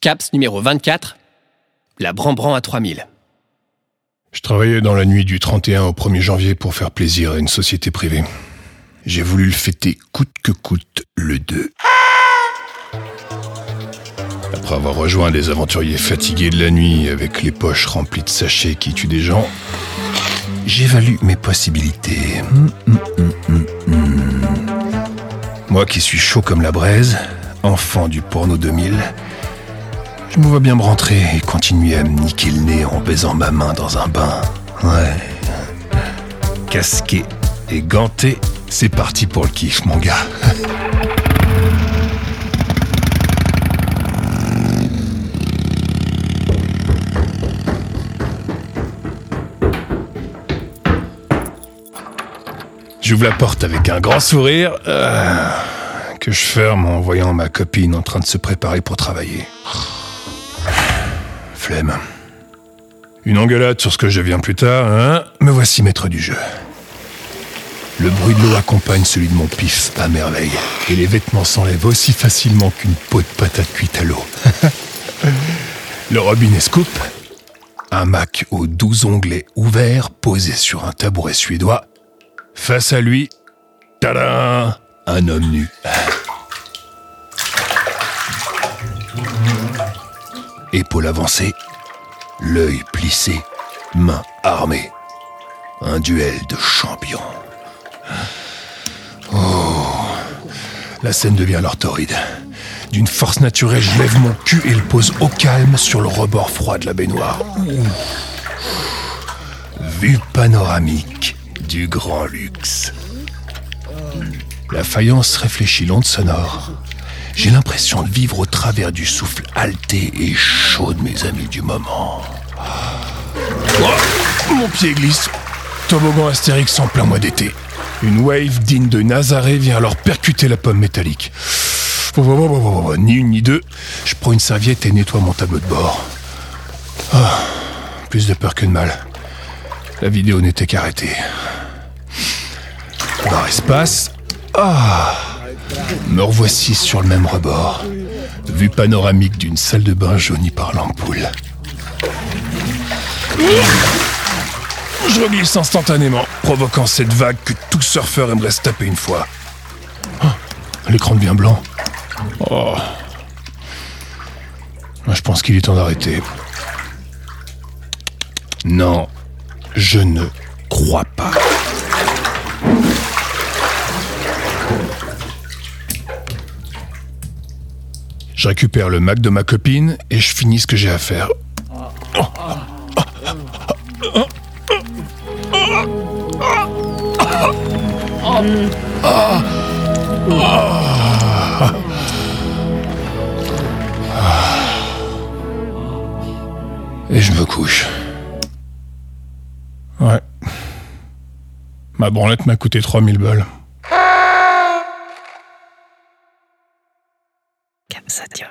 CAPS numéro 24, la Brambran à 3000. Je travaillais dans la nuit du 31 au 1er janvier pour faire plaisir à une société privée. J'ai voulu le fêter coûte que coûte le 2. Après avoir rejoint des aventuriers fatigués de la nuit avec les poches remplies de sachets qui tuent des gens, j'évalue mes possibilités. Hum, hum, hum, Moi qui suis chaud comme la braise, enfant du porno 2000, je me vois bien me rentrer et continuer à me niquer le nez en baisant ma main dans un bain. Ouais. Casqué et ganté, c'est parti pour le kiff, mon gars. J'ouvre la porte avec un grand sourire euh, que je ferme en voyant ma copine en train de se préparer pour travailler. Une engueulade sur ce que je deviens plus tard, hein Me voici maître du jeu. Le bruit de l'eau accompagne celui de mon pif à merveille. Et les vêtements s'enlèvent aussi facilement qu'une peau de patate cuite à l'eau. le robinet scoop. Un Mac aux douze onglets ouverts posé sur un tabouret suédois. Face à lui, tada Un homme nu. Épaule avancée, l'œil plissé, main armée. Un duel de champions. Oh La scène devient alors. D'une force naturelle, je lève mon cul et le pose au calme sur le rebord froid de la baignoire. Vue panoramique du grand luxe. La faïence réfléchit l'onde sonore. J'ai l'impression de vivre au travers du souffle halté et chaud de mes amis du moment. Oh, mon pied glisse. Toboggan Astérix en plein mois d'été. Une wave digne de Nazaré vient alors percuter la pomme métallique. Ni une ni deux, je prends une serviette et nettoie mon tableau de bord. Ah, plus de peur que de mal. La vidéo n'était qu'arrêtée. Dans espace. Ah Me revoici sur le même rebord. Vue panoramique d'une salle de bain jaunie par l'ampoule. Je reglisse instantanément, provoquant cette vague que tout surfeur aimerait se taper une fois. Ah, L'écran devient blanc. Oh. Je pense qu'il est temps d'arrêter. Non, je ne crois pas. Je récupère le Mac de ma copine et je finis ce que j'ai à faire. Et je me couche. Ouais. Ma branlette m'a coûté 3000 balles. 卡布萨乔。